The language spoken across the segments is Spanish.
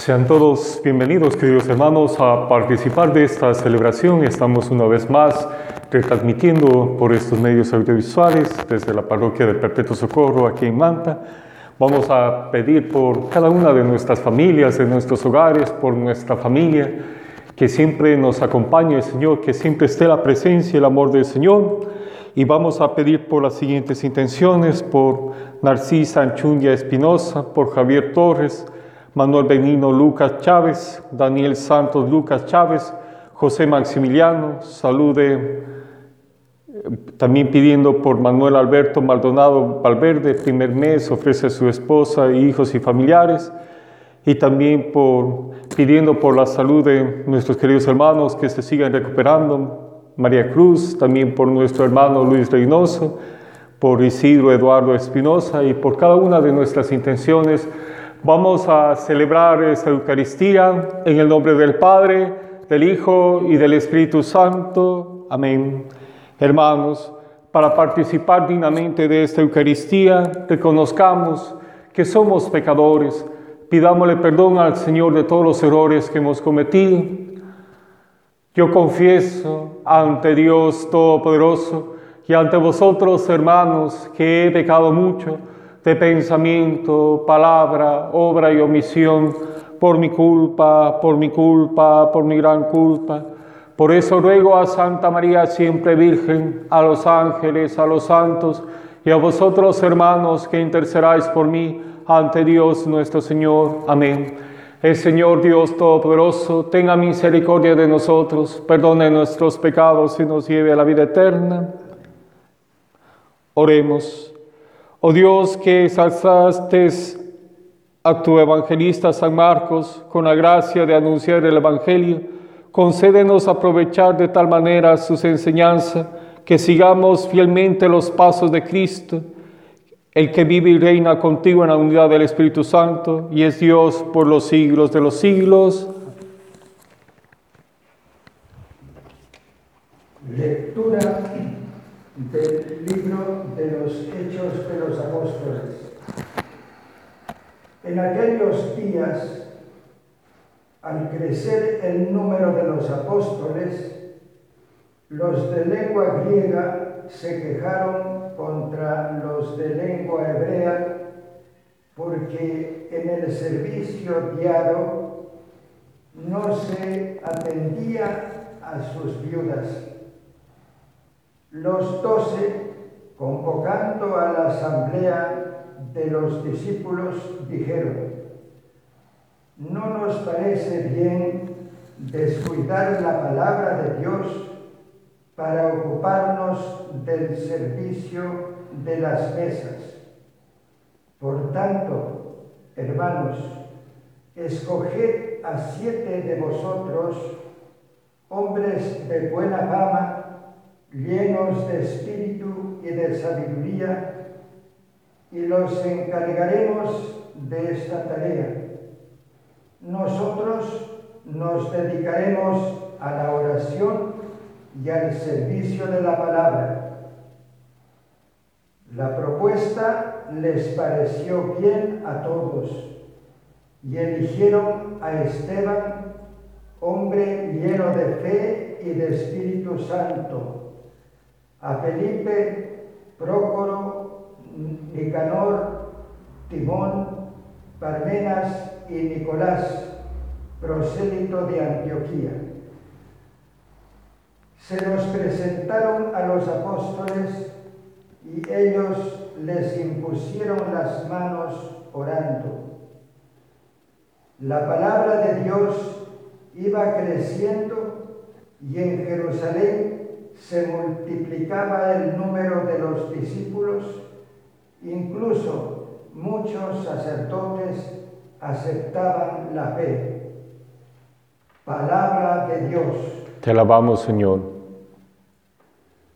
Sean todos bienvenidos, queridos hermanos, a participar de esta celebración. Estamos una vez más retransmitiendo por estos medios audiovisuales desde la parroquia del Perpetuo Socorro aquí en Manta. Vamos a pedir por cada una de nuestras familias, de nuestros hogares, por nuestra familia, que siempre nos acompañe el Señor, que siempre esté la presencia y el amor del Señor. Y vamos a pedir por las siguientes intenciones, por Narcisa Anchundia Espinosa, por Javier Torres, Manuel Benino Lucas Chávez, Daniel Santos Lucas Chávez, José Maximiliano, salude también pidiendo por Manuel Alberto Maldonado Valverde, primer mes, ofrece a su esposa, hijos y familiares, y también por, pidiendo por la salud de nuestros queridos hermanos que se sigan recuperando, María Cruz, también por nuestro hermano Luis Reynoso, por Isidro Eduardo Espinosa y por cada una de nuestras intenciones Vamos a celebrar esta Eucaristía en el nombre del Padre, del Hijo y del Espíritu Santo. Amén. Hermanos, para participar dignamente de esta Eucaristía, reconozcamos que somos pecadores, pidámosle perdón al Señor de todos los errores que hemos cometido. Yo confieso ante Dios Todopoderoso y ante vosotros, hermanos, que he pecado mucho de pensamiento, palabra, obra y omisión, por mi culpa, por mi culpa, por mi gran culpa. Por eso ruego a Santa María siempre Virgen, a los ángeles, a los santos y a vosotros hermanos que intercedáis por mí ante Dios nuestro Señor. Amén. El Señor Dios Todopoderoso tenga misericordia de nosotros, perdone nuestros pecados y nos lleve a la vida eterna. Oremos. Oh Dios, que exaltaste a tu evangelista San Marcos con la gracia de anunciar el Evangelio, concédenos aprovechar de tal manera sus enseñanzas que sigamos fielmente los pasos de Cristo, el que vive y reina contigo en la unidad del Espíritu Santo y es Dios por los siglos de los siglos. Lectura del libro de los Hechos de los Apóstoles. En aquellos días, al crecer el número de los apóstoles, los de lengua griega se quejaron contra los de lengua hebrea porque en el servicio diario no se atendía a sus viudas los doce, convocando a la asamblea de los discípulos, dijeron, no nos parece bien descuidar la palabra de Dios para ocuparnos del servicio de las mesas. Por tanto, hermanos, escoged a siete de vosotros, hombres de buena fama, llenos de espíritu y de sabiduría, y los encargaremos de esta tarea. Nosotros nos dedicaremos a la oración y al servicio de la palabra. La propuesta les pareció bien a todos y eligieron a Esteban, hombre lleno de fe y de Espíritu Santo a Felipe, Prócoro, Nicanor, Timón, Parmenas y Nicolás, prosélito de Antioquía. Se los presentaron a los apóstoles y ellos les impusieron las manos orando. La palabra de Dios iba creciendo y en Jerusalén se multiplicaba el número de los discípulos, incluso muchos sacerdotes aceptaban la fe. Palabra de Dios. Te alabamos, Señor.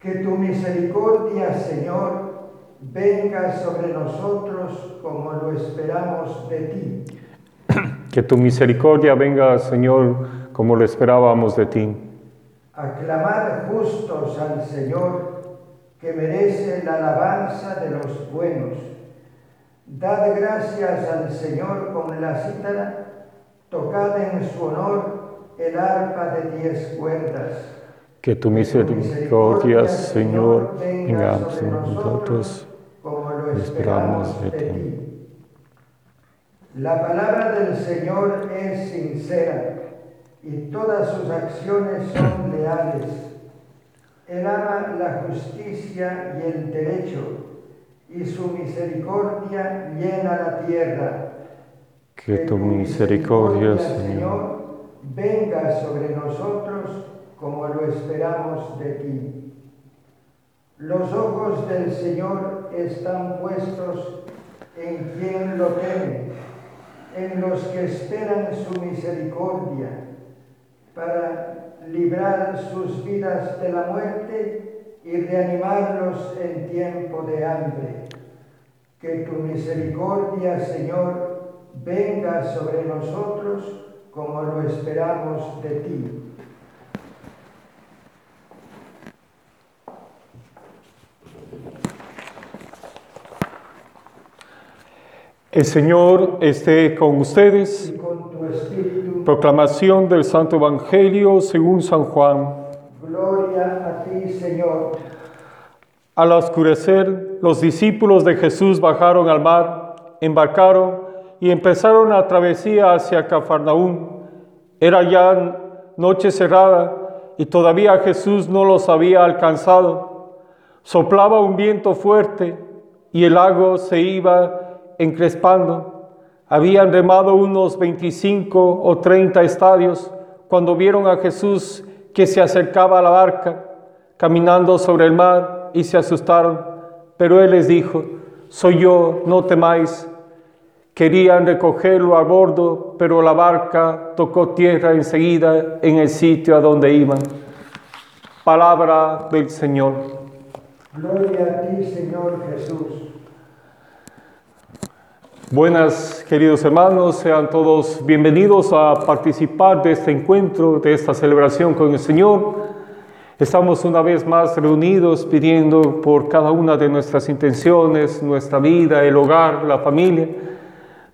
Que tu misericordia, Señor, venga sobre nosotros como lo esperamos de ti. Que tu misericordia venga, Señor, como lo esperábamos de ti. Aclamad justos al Señor, que merece la alabanza de los buenos. Dad gracias al Señor con la cítara, tocad en su honor el arpa de diez cuerdas. Que tu misericordia, Señor, venga sobre nosotros, como lo esperamos de ti. La palabra del Señor es sincera y todas sus acciones son leales. Él ama la justicia y el derecho, y su misericordia llena la tierra. Que tu misericordia, Señor, venga sobre nosotros como lo esperamos de ti. Los ojos del Señor están puestos en quien lo teme, en los que esperan su misericordia, para librar sus vidas de la muerte y reanimarlos en tiempo de hambre. Que tu misericordia, Señor, venga sobre nosotros como lo esperamos de ti. El Señor esté con ustedes. Proclamación del Santo Evangelio según San Juan. Gloria a ti, Señor. Al oscurecer, los discípulos de Jesús bajaron al mar, embarcaron y empezaron la travesía hacia Cafarnaúm. Era ya noche cerrada y todavía Jesús no los había alcanzado. Soplaba un viento fuerte y el lago se iba encrespando. Habían remado unos 25 o 30 estadios cuando vieron a Jesús que se acercaba a la barca, caminando sobre el mar, y se asustaron. Pero él les dijo, soy yo, no temáis. Querían recogerlo a bordo, pero la barca tocó tierra enseguida en el sitio a donde iban. Palabra del Señor. Gloria a ti, Señor Jesús. Buenas, queridos hermanos, sean todos bienvenidos a participar de este encuentro, de esta celebración con el Señor. Estamos una vez más reunidos pidiendo por cada una de nuestras intenciones, nuestra vida, el hogar, la familia,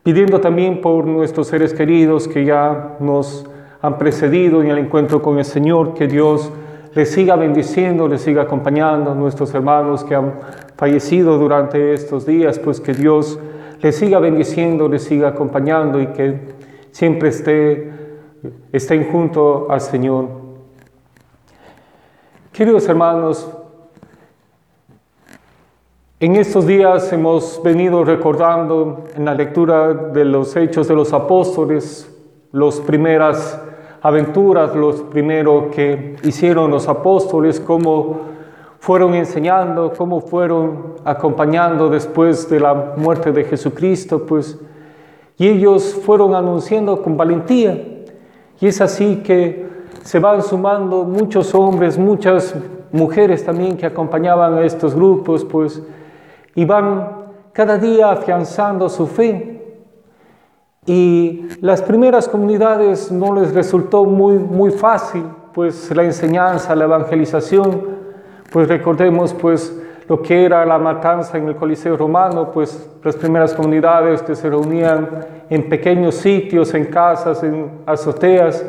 pidiendo también por nuestros seres queridos que ya nos han precedido en el encuentro con el Señor, que Dios les siga bendiciendo, les siga acompañando a nuestros hermanos que han fallecido durante estos días, pues que Dios le siga bendiciendo, le siga acompañando y que siempre esté, estén junto al Señor. Queridos hermanos, en estos días hemos venido recordando en la lectura de los hechos de los apóstoles, las primeras aventuras, los primeros que hicieron los apóstoles, como fueron enseñando, cómo fueron acompañando después de la muerte de Jesucristo, pues, y ellos fueron anunciando con valentía. Y es así que se van sumando muchos hombres, muchas mujeres también que acompañaban a estos grupos, pues, y van cada día afianzando su fe. Y las primeras comunidades no les resultó muy, muy fácil, pues la enseñanza, la evangelización, pues recordemos pues lo que era la matanza en el Coliseo romano, pues las primeras comunidades que se reunían en pequeños sitios, en casas, en azoteas,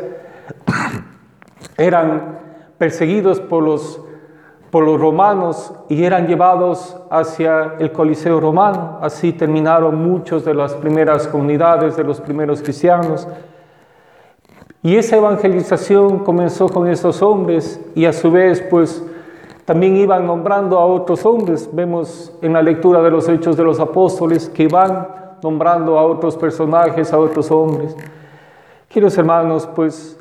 eran perseguidos por los, por los romanos y eran llevados hacia el Coliseo romano. Así terminaron muchos de las primeras comunidades, de los primeros cristianos. Y esa evangelización comenzó con esos hombres y a su vez pues también iban nombrando a otros hombres. Vemos en la lectura de los hechos de los apóstoles que van nombrando a otros personajes, a otros hombres. Queridos hermanos, pues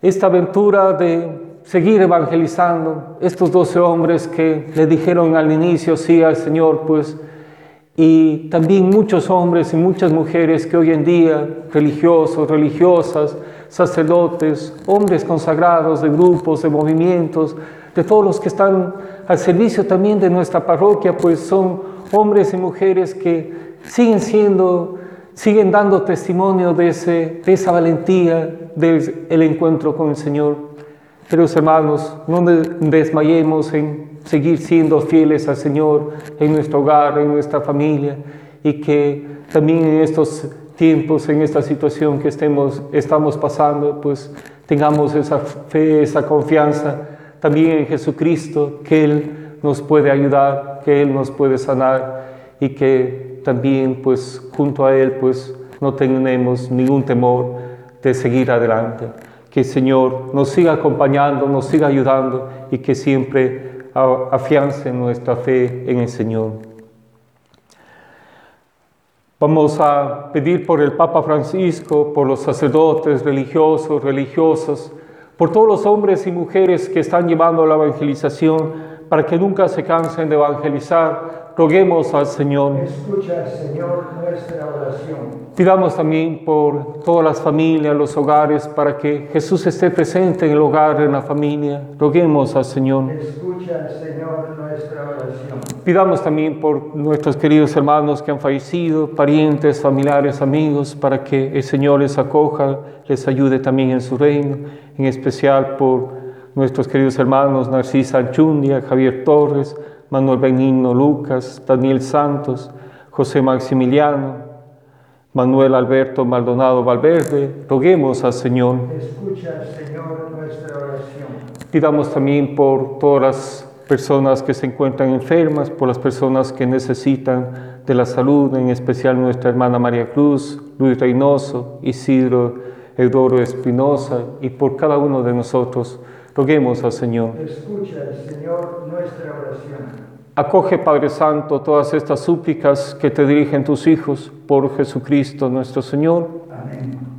esta aventura de seguir evangelizando, estos doce hombres que le dijeron al inicio sí al Señor, pues, y también muchos hombres y muchas mujeres que hoy en día, religiosos, religiosas, sacerdotes, hombres consagrados de grupos, de movimientos, de todos los que están al servicio también de nuestra parroquia, pues son hombres y mujeres que siguen siendo, siguen dando testimonio de, ese, de esa valentía del encuentro con el Señor. Queridos hermanos, no desmayemos en seguir siendo fieles al Señor en nuestro hogar, en nuestra familia, y que también en estos tiempos, en esta situación que estemos, estamos pasando, pues tengamos esa fe, esa confianza también en Jesucristo, que Él nos puede ayudar, que Él nos puede sanar y que también pues junto a Él pues no tenemos ningún temor de seguir adelante. Que el Señor nos siga acompañando, nos siga ayudando y que siempre afiance nuestra fe en el Señor. Vamos a pedir por el Papa Francisco, por los sacerdotes religiosos, religiosas, por todos los hombres y mujeres que están llevando la evangelización, para que nunca se cansen de evangelizar, Roguemos al Señor. Escucha, Señor, nuestra oración. Pidamos también por todas las familias, los hogares, para que Jesús esté presente en el hogar, en la familia. Roguemos al Señor. Escucha, Señor, nuestra oración. Pidamos también por nuestros queridos hermanos que han fallecido, parientes, familiares, amigos, para que el Señor les acoja, les ayude también en su reino, en especial por nuestros queridos hermanos Narcisa Anchundia, Javier Torres, Manuel Benigno Lucas, Daniel Santos, José Maximiliano, Manuel Alberto Maldonado Valverde, roguemos al Señor. Escucha, Señor, nuestra oración. Pidamos también por todas las personas que se encuentran enfermas, por las personas que necesitan de la salud, en especial nuestra hermana María Cruz, Luis Reynoso, Isidro Eudoro Espinosa y por cada uno de nosotros. Roguemos al Señor. Escucha, Señor, nuestra oración. Acoge, Padre Santo, todas estas súplicas que te dirigen tus hijos por Jesucristo nuestro Señor. Amén.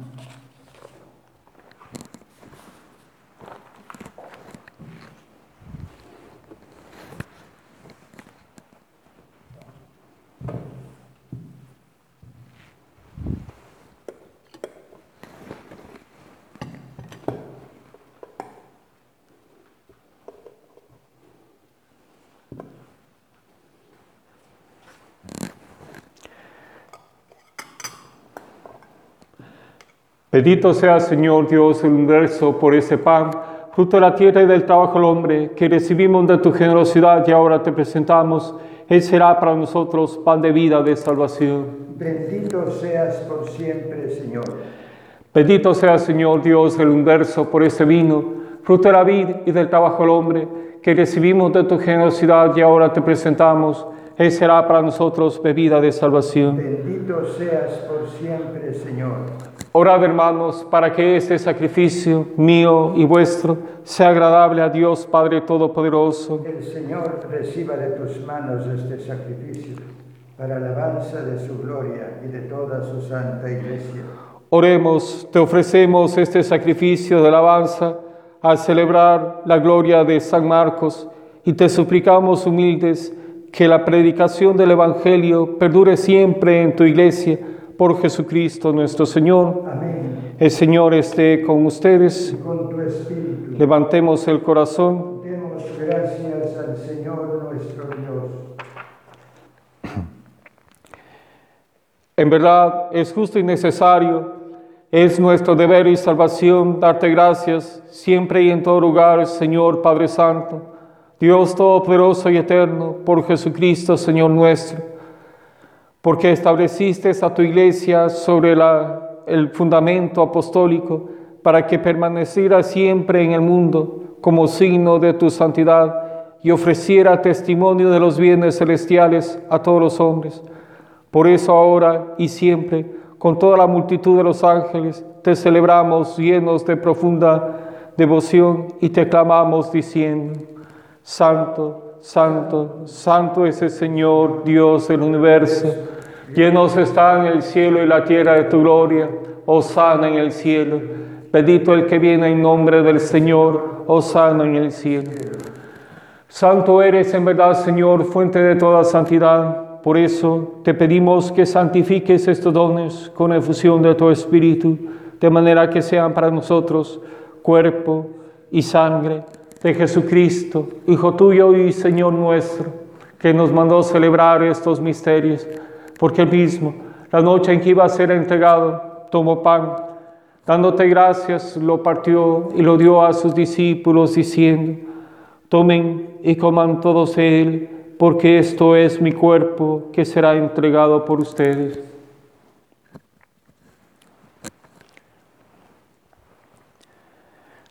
Bendito sea, Señor Dios el universo, por ese pan, fruto de la tierra y del trabajo del hombre, que recibimos de tu generosidad y ahora te presentamos. Él será para nosotros pan de vida, de salvación. Bendito seas por siempre, Señor. Bendito sea, Señor Dios el universo, por ese vino, fruto de la vida y del trabajo del hombre, que recibimos de tu generosidad y ahora te presentamos. Él será para nosotros bebida de salvación. Bendito seas por siempre, Señor. Orad hermanos para que este sacrificio mío y vuestro sea agradable a Dios Padre Todopoderoso. Que el Señor reciba de tus manos este sacrificio para alabanza de su gloria y de toda su santa iglesia. Oremos, te ofrecemos este sacrificio de alabanza al celebrar la gloria de San Marcos y te suplicamos humildes que la predicación del Evangelio perdure siempre en tu iglesia por Jesucristo nuestro Señor. Amén. El Señor esté con ustedes. Y con tu espíritu. Levantemos el corazón. Demos gracias al Señor nuestro Dios. En verdad es justo y necesario, es nuestro deber y salvación darte gracias siempre y en todo lugar, Señor Padre Santo, Dios Todopoderoso y Eterno, por Jesucristo, Señor nuestro porque estableciste a tu iglesia sobre el fundamento apostólico para que permaneciera siempre en el mundo como signo de tu santidad y ofreciera testimonio de los bienes celestiales a todos los hombres. Por eso ahora y siempre, con toda la multitud de los ángeles, te celebramos llenos de profunda devoción y te clamamos diciendo, Santo, Santo, Santo es el Señor, Dios del universo. Llenos están el cielo y la tierra de tu gloria. sana en el cielo. Bendito el que viene en nombre del Señor. sana en el cielo. Santo eres en verdad, Señor, fuente de toda santidad. Por eso te pedimos que santifiques estos dones con efusión de tu Espíritu, de manera que sean para nosotros cuerpo y sangre de Jesucristo, Hijo tuyo y Señor nuestro, que nos mandó celebrar estos misterios, porque el mismo, la noche en que iba a ser entregado, tomó pan, dándote gracias, lo partió y lo dio a sus discípulos, diciendo, tomen y coman todos él, porque esto es mi cuerpo que será entregado por ustedes.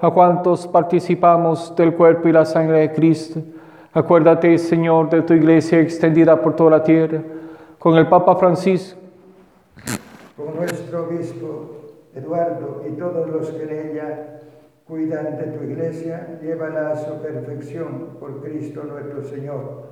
a cuantos participamos del cuerpo y la sangre de Cristo. Acuérdate, Señor, de tu iglesia extendida por toda la tierra, con el Papa Francisco, Con nuestro obispo Eduardo y todos los que en ella cuidan de tu iglesia, llévala a su perfección por Cristo nuestro Señor.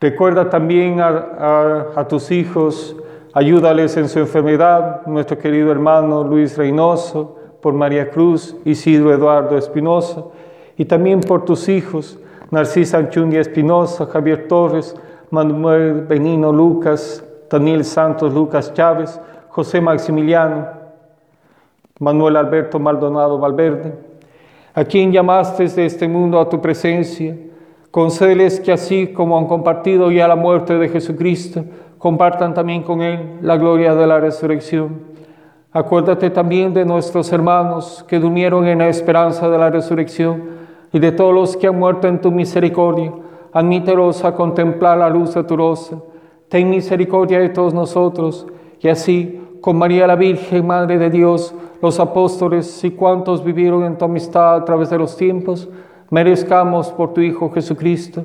Recuerda también a, a- a tus hijos, ayúdales en su enfermedad, nuestro querido hermano Luis Reynoso, por María Cruz, Isidro Eduardo Espinosa, y también por tus hijos, Narcisa Anchundia Espinosa, Javier Torres, Manuel Benino Lucas, Daniel Santos Lucas Chávez, José Maximiliano, Manuel Alberto Maldonado Valverde, a quien llamaste de este mundo a tu presencia, concédeles que así como han compartido ya la muerte de Jesucristo, compartan también con Él la gloria de la resurrección. Acuérdate también de nuestros hermanos que durmieron en la esperanza de la resurrección y de todos los que han muerto en tu misericordia. Admítelos a contemplar la luz de tu rostro. Ten misericordia de todos nosotros y así, con María la Virgen, Madre de Dios, los apóstoles y cuantos vivieron en tu amistad a través de los tiempos, merezcamos por tu Hijo Jesucristo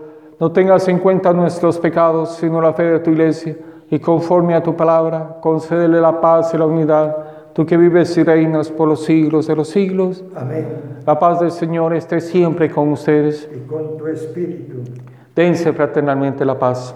No tengas en cuenta nuestros pecados, sino la fe de tu iglesia, y conforme a tu palabra, concédele la paz y la unidad, tú que vives y reinas por los siglos de los siglos. Amén. La paz del Señor esté siempre con ustedes. Y con tu espíritu. Dense fraternalmente la paz.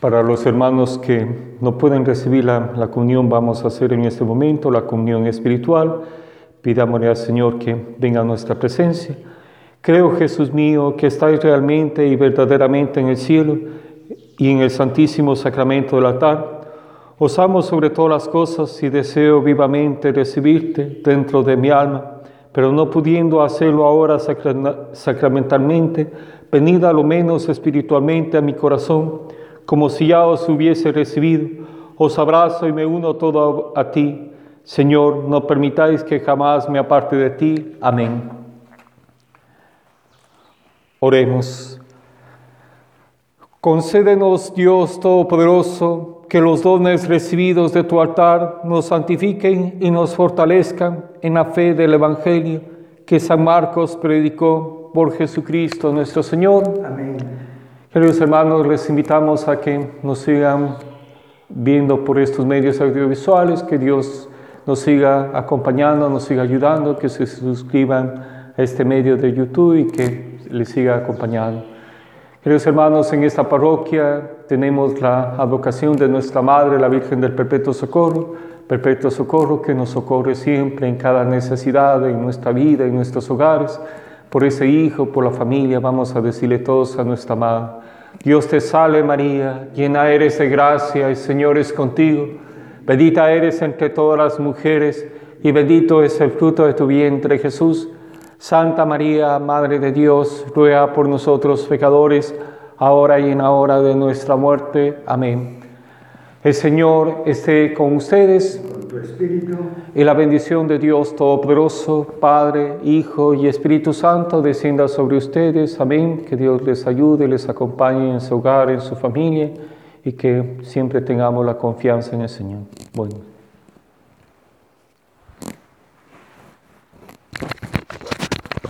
Para los hermanos que no pueden recibir la, la, comunión, vamos a hacer en este momento la comunión espiritual. Pidámosle al Señor que venga a nuestra presencia. Creo, Jesús mío, que estáis realmente y verdaderamente en el cielo y en el santísimo sacramento del altar. Os amo sobre todas las cosas y deseo vivamente recibirte dentro de mi alma pero no pudiendo hacerlo ahora sacramentalmente, venid a lo menos espiritualmente a mi corazón, como si ya os hubiese recibido. Os abrazo y me uno todo a ti. Señor, no permitáis que jamás me aparte de ti. Amén. Oremos. Concédenos, Dios Todopoderoso, que los dones recibidos de tu altar nos santifiquen y nos fortalezcan en la fe del Evangelio que San Marcos predicó por Jesucristo nuestro Señor. Amén. Queridos hermanos, les invitamos a que nos sigan viendo por estos medios audiovisuales, que Dios nos siga acompañando, nos siga ayudando, que se suscriban a este medio de YouTube y que les siga acompañando. Queridos hermanos, en esta parroquia tenemos la advocación de nuestra Madre, la Virgen del Perpetuo Socorro, Perpetuo Socorro que nos socorre siempre en cada necesidad, en nuestra vida, en nuestros hogares. Por ese hijo, por la familia, vamos a decirle todos a nuestra Madre. Dios te salve María, llena eres de gracia, el Señor es contigo. Bendita eres entre todas las mujeres y bendito es el fruto de tu vientre Jesús. Santa María, Madre de Dios, ruega por nosotros pecadores, ahora y en la hora de nuestra muerte. Amén. El Señor esté con ustedes. Con tu espíritu. Y la bendición de Dios Todopoderoso, Padre, Hijo y Espíritu Santo descienda sobre ustedes. Amén. Que Dios les ayude, les acompañe en su hogar, en su familia y que siempre tengamos la confianza en el Señor. Bueno.